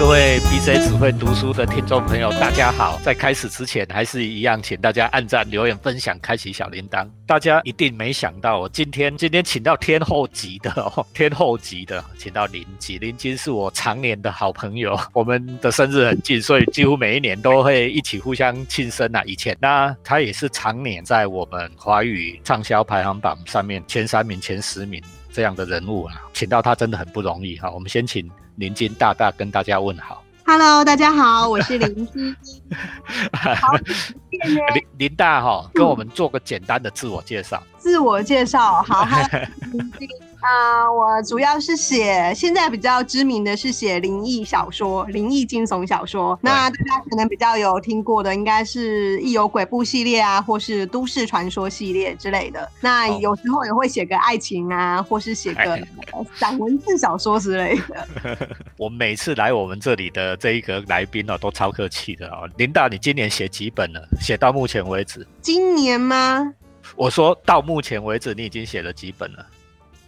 各位 BJ 只会读书的听众朋友，大家好！在开始之前，还是一样，请大家按赞、留言、分享、开启小铃铛。大家一定没想到，我今天今天请到天后级的哦，天后级的，请到林吉。林吉是我常年的。好朋友，我们的。生日很近，所以几乎每一年都会一起互相庆生啊。以前那他也是常年在我们华语畅销排行榜上面前三名、前十名这样的。人物啊，请到他真的。很不容易哈。我们先请。林金大大跟大家问好，Hello，大家好，我是林金。好，林林大哈，跟我们做个简单的自我介绍。自我介绍，好，林金。啊，我主要是写，现在比较知名的是写灵异小说、灵异惊悚小说。那大家可能比较有听过的，应该是《异有鬼部》系列啊，或是都市传说系列之类的。那有时候也会写个爱情啊，或是写个散文字小说之类的。我每次来我们这里的这一个来宾哦，都超客气的哦。林大，你今年写几本了？写到目前为止？今年吗？我说到目前为止，你已经写了几本了？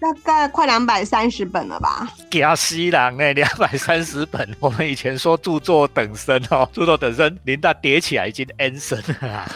大概快两百三十本了吧？加西郎哎，两百三十本。我们以前说著作等身哦，著作等身，林大叠起来已经 N 身了。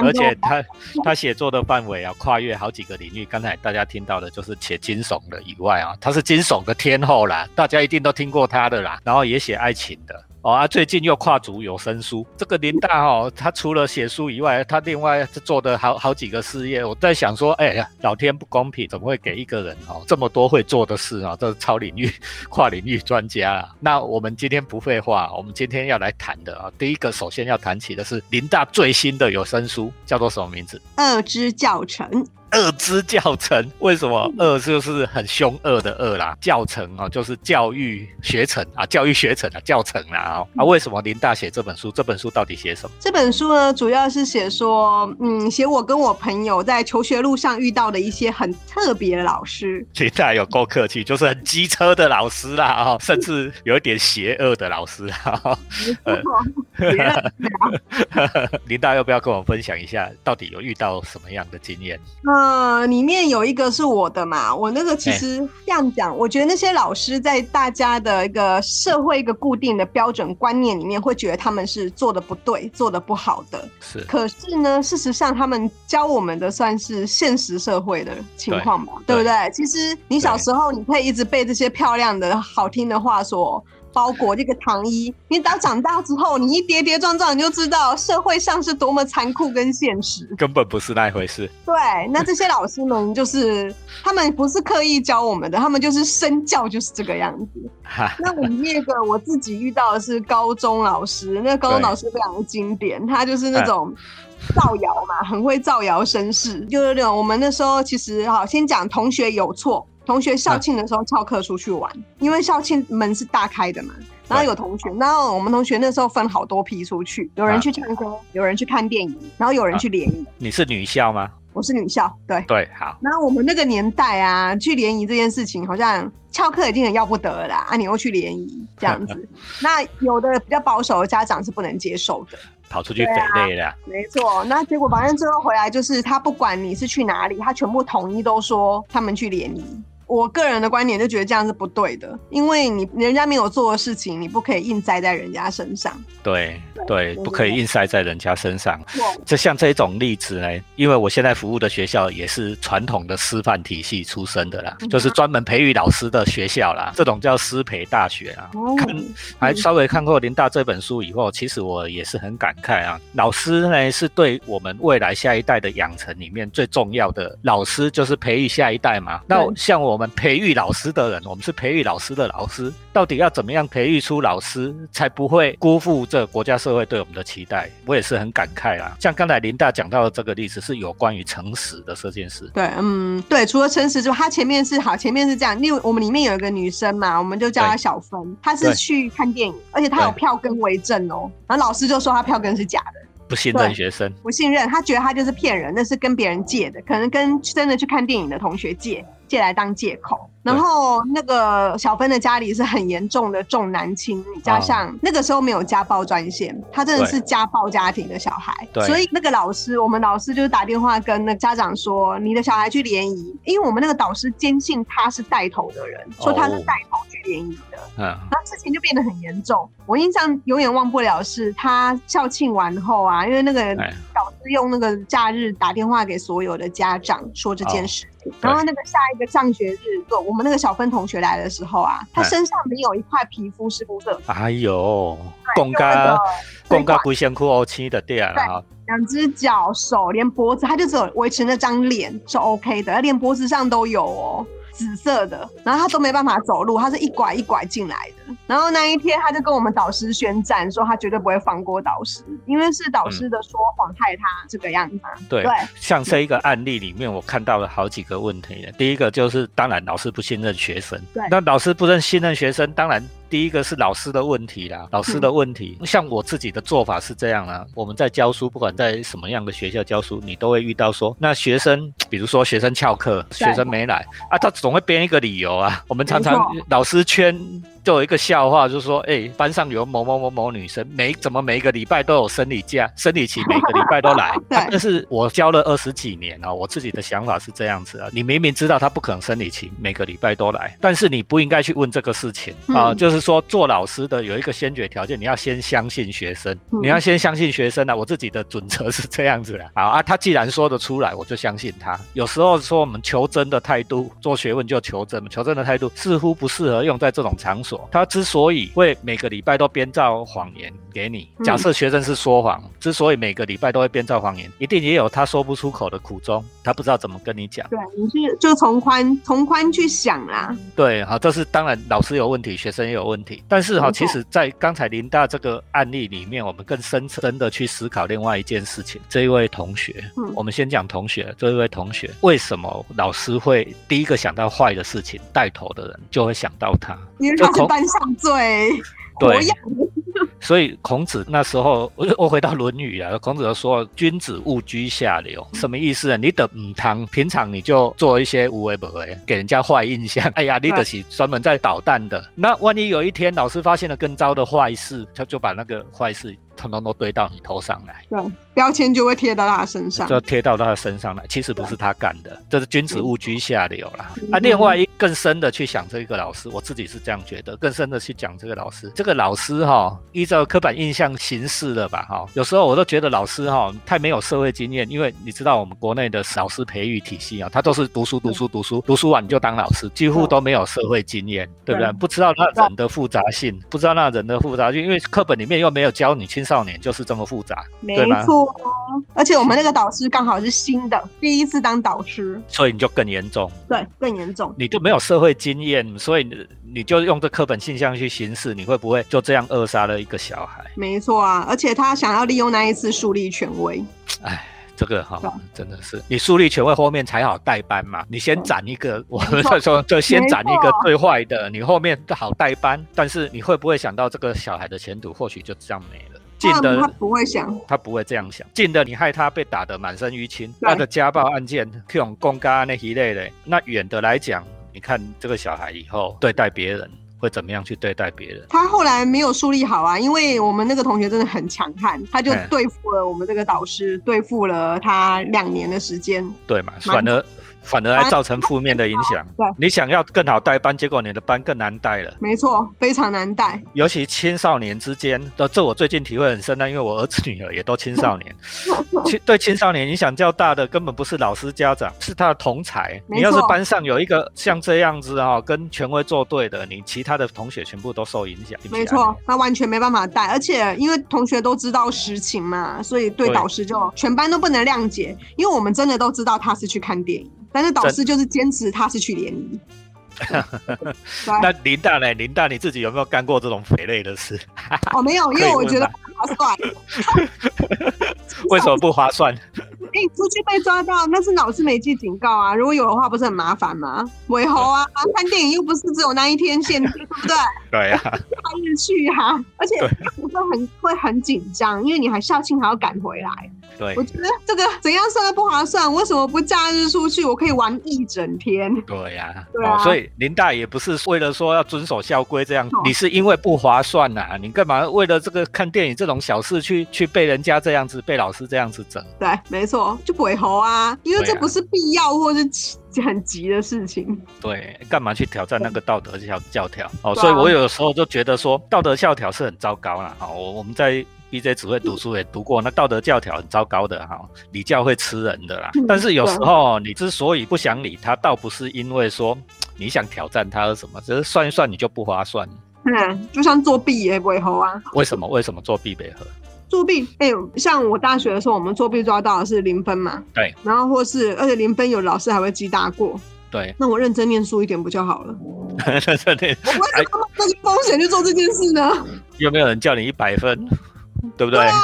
而且他他写作的范围啊，跨越好几个领域。刚才大家听到的就是写惊悚的以外啊，他是惊悚的天后啦，大家一定都听过他的啦。然后也写爱情的。哦啊，最近又跨足有声书，这个林大哦，他除了写书以外，他另外做的好好几个事业。我在想说，哎呀，老天不公平，怎么会给一个人哦这么多会做的事啊？这是超领域、跨领域专家啊。那我们今天不废话，我们今天要来谈的啊，第一个首先要谈起的是林大最新的有声书，叫做什么名字？二之教程。恶之教程，为什么恶就是很凶恶的恶啦？教程哦，就是教育学程啊，教育学程啊，教程啦啊。为什么林大写这本书？这本书到底写什么？这本书呢，主要是写说，嗯，写我跟我朋友在求学路上遇到的一些很特别的老师。林大有够客气，就是很机车的老师啦啊，甚至有一点邪恶的老师啊。林大要不要跟我们分享一下，到底有遇到什么样的经验？呃，里面有一个是我的嘛，我那个其实这样讲，我觉得那些老师在大家的一个社会一个固定的标准观念里面，会觉得他们是做的不对，做的不好的。是，可是呢，事实上他们教我们的算是现实社会的情况吧，对不对？其实你小时候你可以一直被这些漂亮的好听的话所。包裹这个糖衣，你等长大之后，你一跌跌撞撞，你就知道社会上是多么残酷跟现实，根本不是那一回事。对，那这些老师们就是他们不是刻意教我们的，他们就是身教就是这个样子。那我们那个我自己遇到的是高中老师，那高中老师非常经典，他就是那种造谣嘛，很会造谣生事，就是那种我们那时候其实好先讲同学有错。同学校庆的时候翘课出去玩，因为校庆门是大开的嘛。然后有同学，然后我们同学那时候分好多批出去，有人去唱歌，有人去看电影，然后有人去联谊。你是女校吗？我是女校，对对，好。然后我们那个年代啊，去联谊这件事情，好像翘课已经很要不得了啊，你又去联谊这样子，那有的比较保守的家长是不能接受的，跑出去匪类的。没错，那结果反正最后回来就是他不管你是去哪里，他全部统一都说他们去联谊。我个人的观点就觉得这样是不对的，因为你人家没有做的事情，你不可以硬塞在人家身上。对对，不可以硬塞在人家身上。就像这种例子呢，因为我现在服务的学校也是传统的师范体系出身的啦，就是专门培育老师的学校啦，这种叫师培大学啊。看，还稍微看过林大这本书以后，其实我也是很感慨啊。老师呢，是对我们未来下一代的养成里面最重要的老师，就是培育下一代嘛。那像我。我们培育老师的人，我们是培育老师的老师，到底要怎么样培育出老师，才不会辜负这国家社会对我们的期待？我也是很感慨啦。像刚才林大讲到的这个例子，是有关于诚实的这件事。对，嗯，对，除了诚实之外，他前面是好，前面是这样。因为我们里面有一个女生嘛，我们就叫她小芬，她是去看电影，而且她有票根为证哦。然后老师就说她票根是假的。不信任学生，不信任，他觉得他就是骗人，那是跟别人借的，可能跟真的去看电影的同学借，借来当借口。然后那个小芬的家里是很严重的重男轻女，加上那个时候没有家暴专线，他真的是家暴家庭的小孩。所以那个老师，我们老师就是打电话跟那家长说，你的小孩去联谊，因为我们那个导师坚信他是带头的人，说他是带头去联谊的。嗯，那事情就变得很严重。我印象永远忘不了是他校庆完后啊，因为那个导师用那个假日打电话给所有的家长说这件事。然后那个下一个上学日，我们那个小芬同学来的时候啊，他身上没有一块皮肤是肤色。哎呦，公家公家不先哭哦，亲的对啊，两只脚、手，连脖子，他就只有维持那张脸是 OK 的，连脖子上都有哦。紫色的，然后他都没办法走路，他是一拐一拐进来的。然后那一天，他就跟我们导师宣战，说他绝对不会放过导师，因为是导师的说谎害他这个样子。对，像这一个案例里面，我看到了好几个问题。第一个就是，当然老师不信任学生。对，那老师不认信任学生，当然。第一个是老师的问题啦，老师的问题。像我自己的做法是这样啊，我们在教书，不管在什么样的学校教书，你都会遇到说，那学生，比如说学生翘课，学生没来啊，他总会编一个理由啊。我们常常老师圈。就有一个笑话，就是说，哎，班上有某某某某女生，每怎么每一个礼拜都有生理假、生理期，每个礼拜都来。但是我教了二十几年啊，我自己的想法是这样子啊，你明明知道她不可能生理期，每个礼拜都来，但是你不应该去问这个事情啊。就是说，做老师的有一个先决条件，你要先相信学生，你要先相信学生啊。我自己的准则是这样子的啊啊，他既然说得出来，我就相信他。有时候说我们求真的态度，做学问就求真，求真的态度似乎不适合用在这种场所。他之所以会每个礼拜都编造谎言给你，假设学生是说谎，之所以每个礼拜都会编造谎言，一定也有他说不出口的苦衷，他不知道怎么跟你讲。对，你是就从宽从宽去想啦。对，好，这是当然，老师有问题，学生也有问题。但是哈，其实，在刚才林大这个案例里面，我们更深层的去思考另外一件事情。这一位同学，嗯，我们先讲同学，这一位同学为什么老师会第一个想到坏的事情，带头的人就会想到他是班上最活跃所以孔子那时候，我 我回到《论语》啊，孔子就说：“君子勿居下流。”什么意思啊？你的母堂平常你就做一些无为不为，给人家坏印象。哎呀，你的是专门在捣蛋的。那万一有一天老师发现了更糟的坏事，他就把那个坏事。统统都堆到你头上来，对，标签就会贴到他身上，就贴到他的身上来。其实不是他干的，这是君子勿居下流啦。啊，另外一更深的去想这个老师，我自己是这样觉得，更深的去讲这个老师，这个老师哈，依照刻板印象行事了吧哈。有时候我都觉得老师哈太没有社会经验，因为你知道我们国内的老师培育体系啊，他都是读书读书读书，读书完你就当老师，几乎都没有社会经验，对不对？不知道那人的复杂性，不知道那人的复杂性，因为课本里面又没有教你青少年就是这么。复杂，没错，而且我们那个导师刚好是新的，第一次当导师，所以你就更严重，对，更严重，你就没有社会经验，所以你你就用这课本现象去行事，你会不会就这样扼杀了一个小孩？没错啊，而且他想要利用那一次树立权威，哎，这个哈，真的是你树立权威后面才好代班嘛，你先斩一个，我们 说就先斩一个最坏的，你后面好代班，但是你会不会想到这个小孩的前途或许就这样没了？近的他不会想，他不会这样想。近的你害他被打得满身淤青，他的家暴案件这种公家那一类的。那远的来讲，你看这个小孩以后对待别人会怎么样去对待别人？他后来没有树立好啊，因为我们那个同学真的很强悍，他就对付了我们这个导师，对付了他两年的时间。对嘛，反而。反而还造成负面的影响。对，你想要更好带班，结果你的班更难带了。没错，非常难带。尤其青少年之间，的，这我最近体会很深的，因为我儿子女儿也都青少年。青对青少年影响较大的，根本不是老师家长，是他的同才。你要是班上有一个像这样子哈，跟权威作对的，你其他的同学全部都受影响。没错，他完全没办法带，而且因为同学都知道实情嘛，所以对导师就全班都不能谅解，因为我们真的都知道他是去看电影。但是导师就是坚持他是去联谊。那林大呢？林大你自己有没有干过这种匪类的事？哦，没有，因为我觉得不划算。为什么不划算？哎，出去被抓到，那是老师没记警告啊！如果有的话，不是很麻烦吗？尾猴啊，看电影又不是只有那一天限制，对不对？对呀，他日去啊，而且会很会很紧张，因为你还校庆还要赶回来。对，我觉得这个怎样算都不划算。为什么不假日出去？我可以玩一整天。对呀，对啊。所以林大也不是为了说要遵守校规这样，你是因为不划算呐？你干嘛为了这个看电影这种小事去去被人家这样子被老师这样子整？对，没错，就鬼猴啊，因为这不是必要或是 很急的事情。对，干嘛去挑战那个道德教教条？哦，所以我有时候就觉得说道德教条是很糟糕了。好，我我们在。B J 只会读书，也读过那道德教条很糟糕的哈，礼教会吃人的啦。但是有时候你之所以不想理他，倒不是因为说你想挑战他或什么，只是算一算你就不划算。嗯，就算作弊也不会合啊。为什么？为什么作弊不合？作弊，哎，像我大学的时候，我们作弊抓到的是零分嘛。对。然后或是，而且零分有老师还会记大过。对。那我认真念书一点不就好了？认真念。我为什么冒这个风险去做这件事呢？有没有人叫你一百分？对不对？对啊，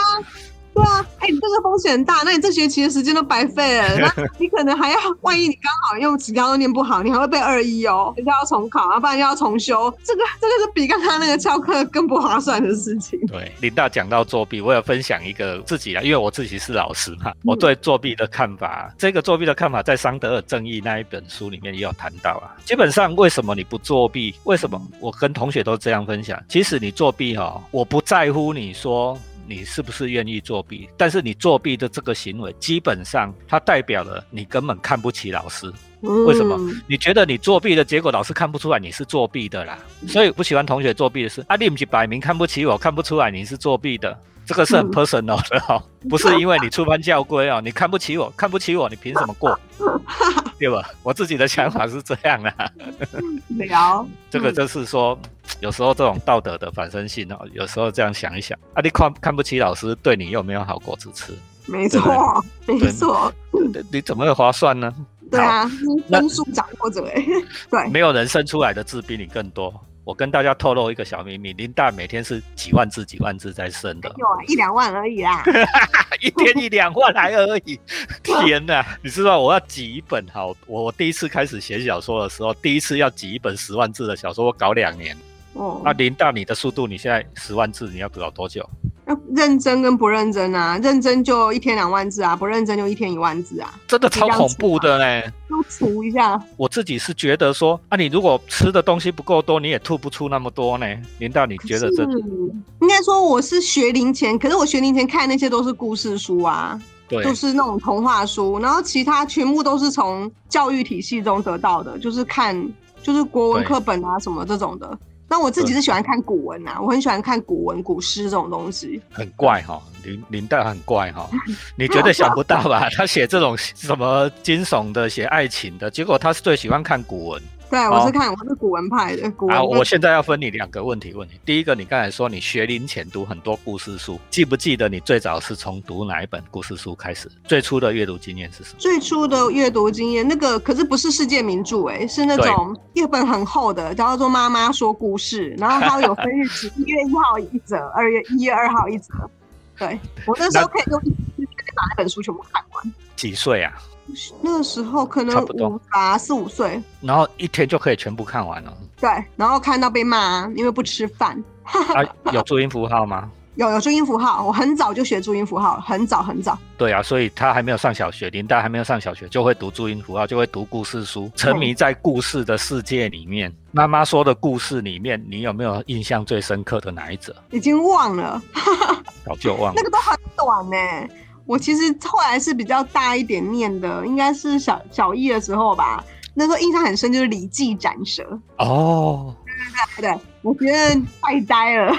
哎，你这个风险很大，那你这学期的时间都白费了。那 你可能还要，万一你刚好用其他都念不好，你还会被二一哦，人家要重考，要不然又要重修。这个这个是比刚刚那个翘课更不划算的事情。对，林大讲到作弊，我有分享一个自己啊，因为我自己是老师嘛，我对作弊的看法，这个作弊的看法在桑德尔正义那一本书里面也有谈到啊。基本上，为什么你不作弊？为什么我跟同学都这样分享？其实你作弊哈，我不在乎你说。你是不是愿意作弊？但是你作弊的这个行为，基本上它代表了你根本看不起老师。为什么？你觉得你作弊的结果，老师看不出来你是作弊的啦？所以不喜欢同学作弊的是，啊，你不是摆明看不起我，看不出来你是作弊的。这个是很 personal 的哦，不是因为你触犯教规哦，你看不起我，看不起我，你凭什么过？对吧？我自己的想法是这样的。聊，这个就是说，有时候这种道德的反身性哦，有时候这样想一想，啊，你看看不起老师，对你又没有好果子吃。没错，没错。你怎么会划算呢？对啊，分数掌握者哎，对，没有人生出来的字比你更多。我跟大家透露一个小秘密，林大每天是几万字几万字在生的，有啊，一两万而已啦，一天一两万来而已。天哪，你知道我要挤一本好，我我第一次开始写小说的时候，第一次要挤一本十万字的小说，我搞两年。哦，那林大你的速度，你现在十万字你要搞多久？要认真跟不认真啊，认真就一天两万字啊，不认真就一天一万字啊，真的超恐怖的嘞！都除一下。我自己是觉得说，啊，你如果吃的东西不够多，你也吐不出那么多呢。林道，你觉得这？应该说我是学龄前，可是我学龄前看那些都是故事书啊，对，都是那种童话书，然后其他全部都是从教育体系中得到的，就是看就是国文课本啊什么这种的。那我自己是喜欢看古文呐，我很喜欢看古文、古诗这种东西。很怪哈，林林黛很怪哈，你绝对想不到吧？他写这种什么惊悚的、写爱情的，结果他是最喜欢看古文。对，我是看我是古文派的。古文。我现在要分你两个问题问你。第一个，你刚才说你学龄前读很多故事书，记不记得你最早是从读哪一本故事书开始？最初的阅读经验是什么？最初的阅读经验，那个可是不是世界名著哎，是那种一本很厚的，叫做《妈妈说故事》，然后它有分日期，一月一号一折，二月一月二号一折。对我那时候可以用一天把那本书全部看完。几岁啊？那时候可能五啊四五岁，然后一天就可以全部看完了。对，然后看到被骂，因为不吃饭。有注音符号吗？有有注音符号，我很早就学注音符号，很早很早。对啊，所以他还没有上小学，林黛还没有上小学，就会读注音符号，就会读故事书，沉迷在故事的世界里面。妈妈说的故事里面，你有没有印象最深刻的哪一则？已经忘了，早就忘了。那个都很短呢。我其实后来是比较大一点念的，应该是小小一的时候吧。那时候印象很深，就是《礼记斩蛇》哦。对对对，我觉得太呆了。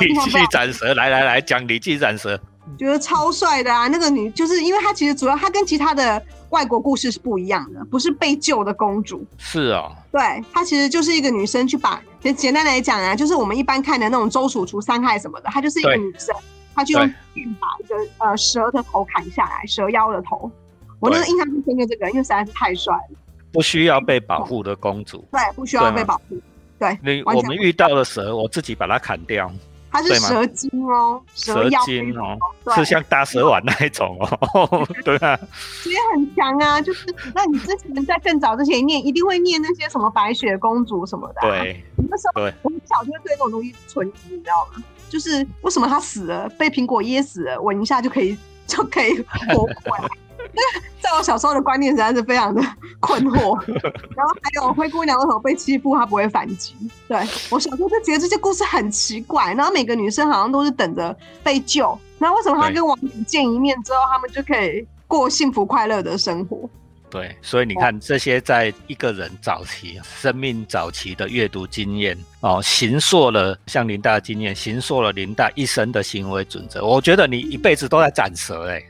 礼记斩蛇，来来来讲礼记斩蛇，觉得超帅的啊！那个女，就是因为她其实主要她跟其他的外国故事是不一样的，不是被救的公主。是啊。对，她其实就是一个女生去把，简单来讲啊，就是我们一般看的那种周楚除三害什么的，她就是一个女生。他就用剑把一个呃蛇的头砍下来，蛇妖的头。我那个印象最深的这个，因为实在是太帅了。不需要被保护的公主。对，不需要被保护。对。你我们遇到的蛇，我自己把它砍掉。它是蛇精哦，蛇精哦，是像大蛇丸那一种哦，对啊，也很强啊，就是那你之前在更早之前念，一定会念那些什么白雪公主什么的，对，那时候我们小就会对这种东西存疑，你知道吗？就是为什么他死了，被苹果噎死了，闻一下就可以就可以活过来。在我小时候的观念实在是非常的困惑。然后还有灰姑娘为什么被欺负，她不会反击？对我小时候就觉得这些故事很奇怪。然后每个女生好像都是等着被救。那为什么她跟王子见一面之后，他们就可以过幸福快乐的生活？对，所以你看这些在一个人早期生命早期的阅读经验哦，形塑了像林大的经验，形塑了林大一生的行为准则。我觉得你一辈子都在斩蛇，哎，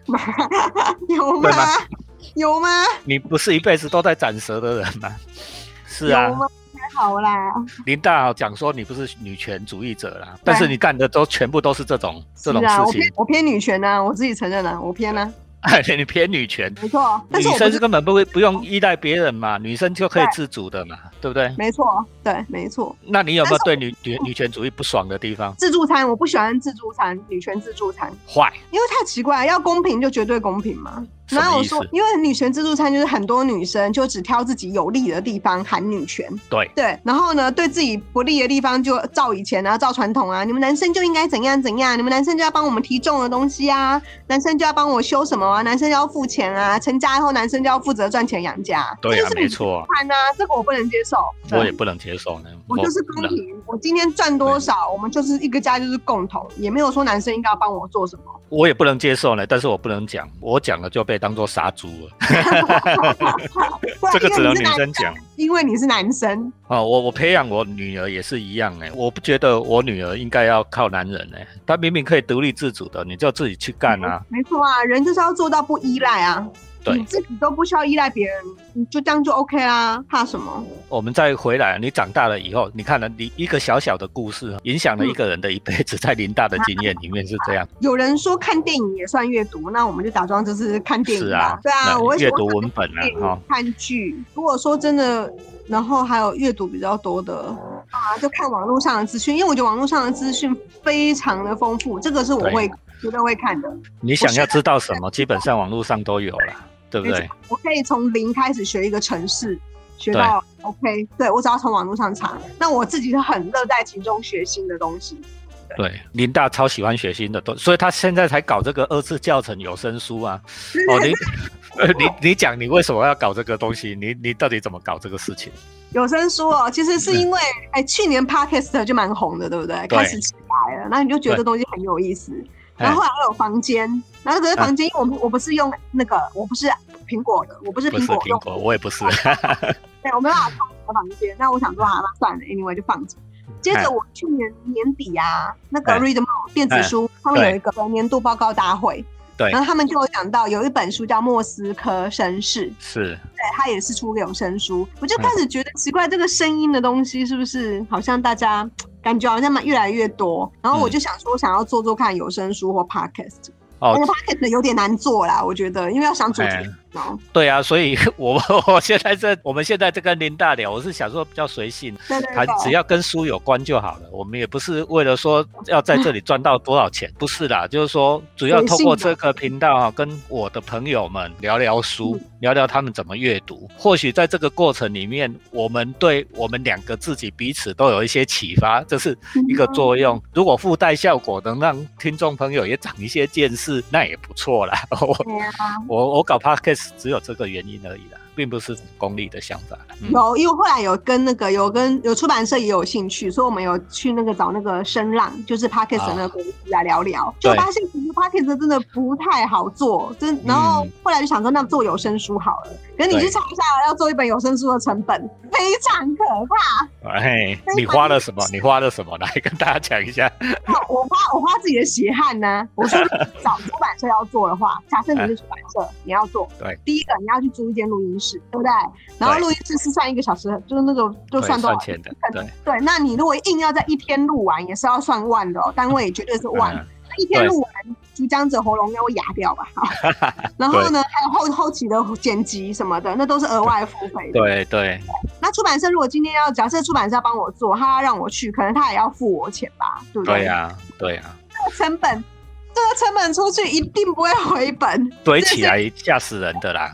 有吗？有吗？你不是一辈子都在斩蛇的人吗？是啊，太好啦。林大讲说你不是女权主义者啦，但是你干的都全部都是这种这种事情。我偏女权啊，我自己承认了，我偏呢。你偏女权，没错。女生是根本不会不用依赖别人嘛，女生就可以自主的嘛，对不对？没错，对，没错。那你有没有对女女女权主义不爽的地方？自助餐我不喜欢自助餐，女权自助餐。坏，因为太奇怪，要公平就绝对公平嘛。然后我说，因为女权自助餐就是很多女生就只挑自己有利的地方喊女权，对。对，然后呢，对自己不利的地方就照以前啊，照传统啊，你们男生就应该怎样怎样，你们男生就要帮我们提重的东西啊，男生就要帮我修什么啊，男生就要付钱啊，成家以后男生就要负责赚钱养家，对啊，没错，餐啊，这个我不能接受，我也不能接受呢，我就是公平，我今天赚多少，我们就是一个家就是共同，也没有说男生应该要帮我做什么，我也不能接受呢，但是我不能讲，我讲了就被当做杀猪了。这个只能女生讲，因为你是男生哦。我我培养我女儿也是一样哎，我不觉得我女儿应该要靠男人哎，她明明可以独立自主的，你就自己去干啊。没错啊，人就是要做到不依赖啊。你自己都不需要依赖别人，你就这样就 OK 啦，怕什么？我们再回来，你长大了以后，你看了你一个小小的故事，影响了一个人的一辈子，在林大的经验里面是这样。有人说看电影也算阅读，那我们就假装就是看电影是啊，对啊，我阅读文本啊，哈，看剧。如果说真的，然后还有阅读比较多的啊，就看网络上的资讯，因为我觉得网络上的资讯非常的丰富，这个是我会绝对会看的。你想要知道什么，基本上网络上都有了。对不对？我可以从零开始学一个城市，学到 OK。对我只要从网络上查，那我自己是很乐在其中学新的东西。对，林大超喜欢学新的东，所以他现在才搞这个二次教程有声书啊。哦，你 你你讲你为什么要搞这个东西？你你到底怎么搞这个事情？有声书哦，其实是因为哎，去年 Podcast 就蛮红的，对不对？开始起来了，那你就觉得这东西很有意思。然后后来我有房间，然后可是房间，因为我们我不是用那个，我不是苹果的，我不是苹果用，我也不是。对，我没办法放房间。那我想说，好，那算了，anyway 就放着。接着我去年年底啊，那个 Readmo 电子书他们有一个年度报告大会，对，然后他们就有讲到有一本书叫《莫斯科绅士》，是，对，他也是出有声书。我就开始觉得奇怪，这个声音的东西是不是好像大家。感觉好像蛮越来越多，然后我就想说，想要做做看有声书或 podcast。哦，podcast 有点难做啦，我觉得，因为要想主题。对啊，所以 我 我现在这我们现在这跟林大聊，我是想说比较随性，谈只要跟书有关就好了。我们也不是为了说要在这里赚到多少钱，不是啦，就是说主要通过这个频道啊，跟我的朋友们聊聊书，聊聊他们怎么阅读。或许在这个过程里面，我们对我们两个自己彼此都有一些启发，这是一个作用。如果附带效果能让听众朋友也长一些见识，那也不错啦。我我我搞 podcast。只有这个原因而已啦。并不是功利的想法。有，因为后来有跟那个有跟有出版社也有兴趣，所以我们有去那个找那个声浪，就是 Parkes 那个公司来聊聊，就发现其实 Parkes 真的不太好做，真。然后后来就想说，那做有声书好了。可是你去查一下，要做一本有声书的成本非常可怕。哎，你花了什么？你花了什么？来跟大家讲一下。我花我花自己的血汗呢。我说 找出版社要做的话，假设你是出版社，你要做，对，第一个你要去租一间录音室。对不对？然后录音室是算一个小时，就是那个就算多少钱的？对对。那你如果硬要在一天录完，也是要算万的哦，单位绝对是万。一天录完，主讲者喉咙应该会哑掉吧？然后呢，还有后后期的剪辑什么的，那都是额外付费的。对对。那出版社如果今天要假设出版社要帮我做，他要让我去，可能他也要付我钱吧？对不对？对呀。对啊，这个成本，这个成本出去一定不会回本，堆起来吓死人的啦。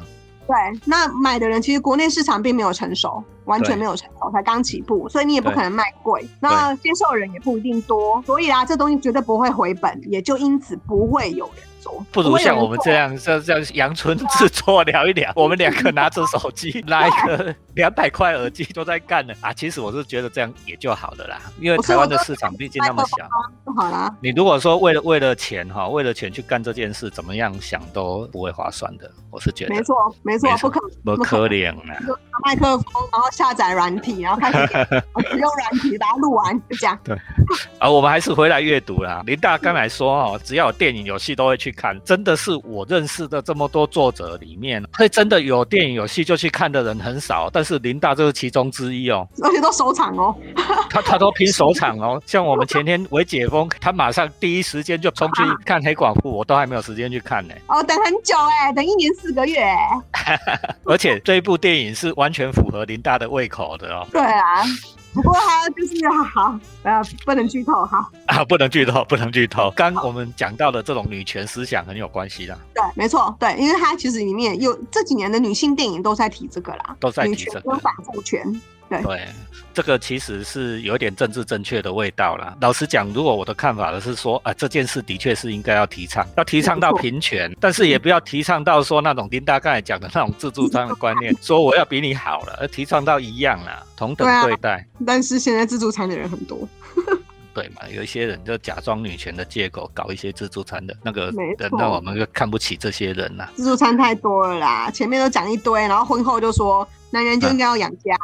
对，那买的人其实国内市场并没有成熟，完全没有成熟，才刚起步，所以你也不可能卖贵，那接受人也不一定多，所以啊，这东西绝对不会回本，也就因此不会有人。不如像我们这样，像像阳春制作聊一聊。我们两个拿着手机，拿一个两百块耳机都在干呢啊！其实我是觉得这样也就好了啦，因为台湾的市场毕竟那么小，好啦。你如果说为了为了钱哈，为了钱去干这件事，怎么样想都不会划算的。我是觉得没错，没错，不可不可怜啊！麦克风，然后下载软体，然后开始 用软体把它录完，就这样。对啊，我们还是回来阅读啦。林大刚才说哦，只要有电影、有戏都会去看，真的是我认识的这么多作者里面，会真的有电影、有戏就去看的人很少。但是林大就是其中之一哦，而且都首场哦。他他都拼首场哦。像我们前天为解封，他马上第一时间就冲去看《黑寡妇》，我都还没有时间去看呢。哦，等很久哎，等一年四个月。而且这一部电影是完全符合林大的胃口的哦。对啊。不过他就是好，呃，不能剧透哈。啊，不能剧透，不能剧透。刚我们讲到的这种女权思想很有关系的。对，没错，对，因为它其实里面有这几年的女性电影都在提这个啦，都在提这个反父权。对，这个其实是有点政治正确的味道啦。老实讲，如果我的看法的是说，啊，这件事的确是应该要提倡，要提倡到平权，但是也不要提倡到说那种丁大刚才讲的那种自助餐的观念，说我要比你好了，而提倡到一样啦，同等对待。但是现在自助餐的人很多，对嘛？有一些人就假装女权的借口搞一些自助餐的那个人，那我们就看不起这些人呐。自助餐太多了啦，前面都讲一堆，然后婚后就说男人就应该要养家。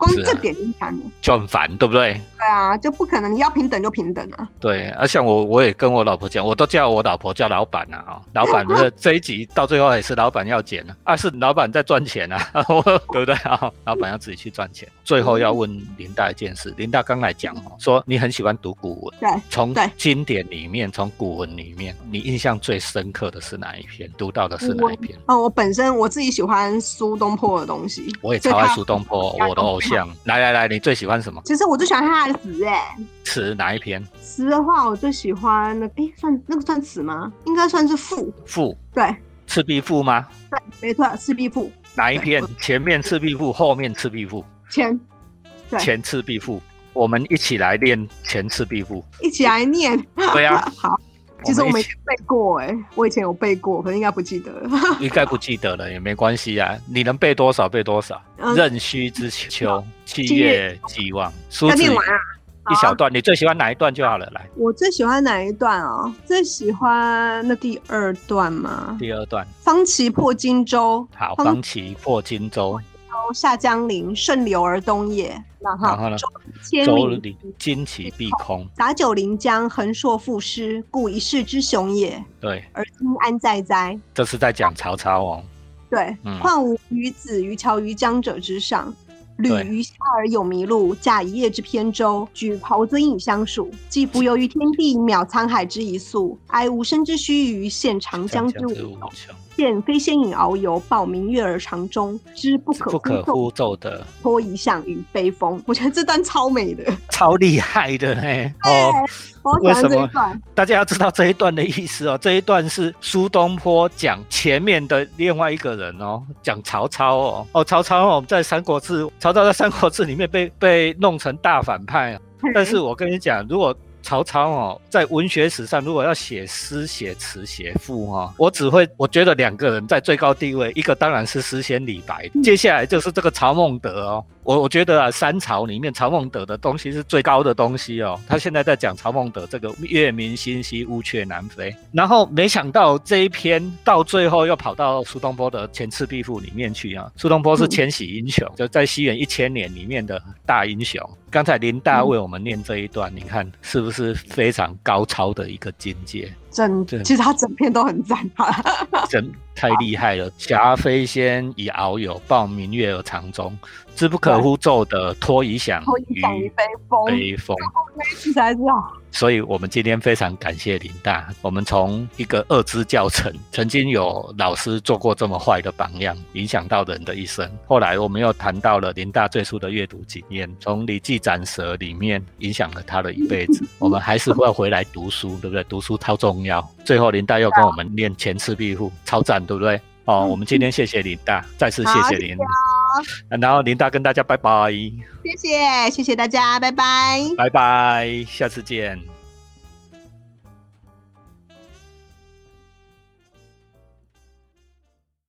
光这点就烦，就很烦，对不对？对啊，就不可能，你要平等就平等啊。对，而像我，我也跟我老婆讲，我都叫我老婆叫老板啊，哦，老板的这一集到最后也是老板要剪啊，啊，是老板在赚钱啊，对不对啊？老板要自己去赚钱。最后要问林大一件事，林大刚来讲哦，说你很喜欢读古文，对，从经典里面，从古文里面，你印象最深刻的是哪一篇？读到的是哪一篇？哦，我本身我自己喜欢苏东坡的东西，我也超爱苏东坡，我的偶像。来来来，你最喜欢什么？其实我最喜欢他的词，哎，词哪一篇？词的话，我最喜欢那，哎，算那个算词吗？应该算是赋。赋，对。赤壁赋吗？对，没错，赤壁赋。哪一篇？前面赤壁赋，后面赤壁赋。前。前赤壁赋，我们一起来练前赤壁赋。一起来念。对呀。好。其实我没背过哎，我以前有背过，可能应该不记得了。应该不记得了也没关系啊，你能背多少背多少。壬戌之秋，七月既望。要念完啊！一小段，你最喜欢哪一段就好了。来，我最喜欢哪一段啊？最喜欢那第二段吗？第二段。方旗破荆州。好，方旗破荆州。下江陵，顺流而东也。然后呢？千里旌旗蔽空，洒九临江，横槊赋诗，故一世之雄也。对，而今安在哉？这是在讲曹操哦。对，况吾与子于桥于江者之上，旅于下而有麋鹿，驾一叶之扁舟，举匏樽以相属，既浮游于天地，渺沧海之一粟，哀吾生之须臾，羡长江之无穷。见飞仙影遨游，报明月而长终，知不可不可呼奏的托遗响与悲风。我觉得这段超美的，超厉害的嘿。哦，为什么？大家要知道这一段的意思哦。这一段是苏东坡讲前面的另外一个人哦，讲曹操哦。哦，曹操哦，们在《三国志》，曹操在《三国志》里面被被弄成大反派啊。但是我跟你讲，如果曹操哦，在文学史上，如果要写诗、写词、写赋哈，我只会我觉得两个人在最高地位，一个当然是诗仙李白，接下来就是这个曹孟德哦。我我觉得啊，三朝里面曹孟德的东西是最高的东西哦。他现在在讲曹孟德这个月明星稀，乌鹊南飞，然后没想到这一篇到最后又跑到苏东坡的《前赤壁赋》里面去啊。苏东坡是千禧英雄，就在西元一千年里面的大英雄。刚才林大为我们念这一段，你看是不是非常高超的一个境界？整，其实他整篇都很赞，真太厉害了。霞飞仙以遨游，抱明月而长终。知不可乎骤的托遗响，托遗响于悲风。悲风，实在是好。所以，我们今天非常感谢林大。我们从一个二支教程，曾经有老师做过这么坏的榜样，影响到人的一生。后来，我们又谈到了林大最初的阅读经验，从《礼记斩蛇》里面影响了他的一辈子。我们还是会回来读书，对不对？读书超重要。最后，林大又跟我们念前赤壁赋，超赞，对不对？哦，我们今天谢谢林大，再次谢谢林。然后林大跟大家拜拜。谢谢，谢谢大家，拜拜，拜拜，下次见。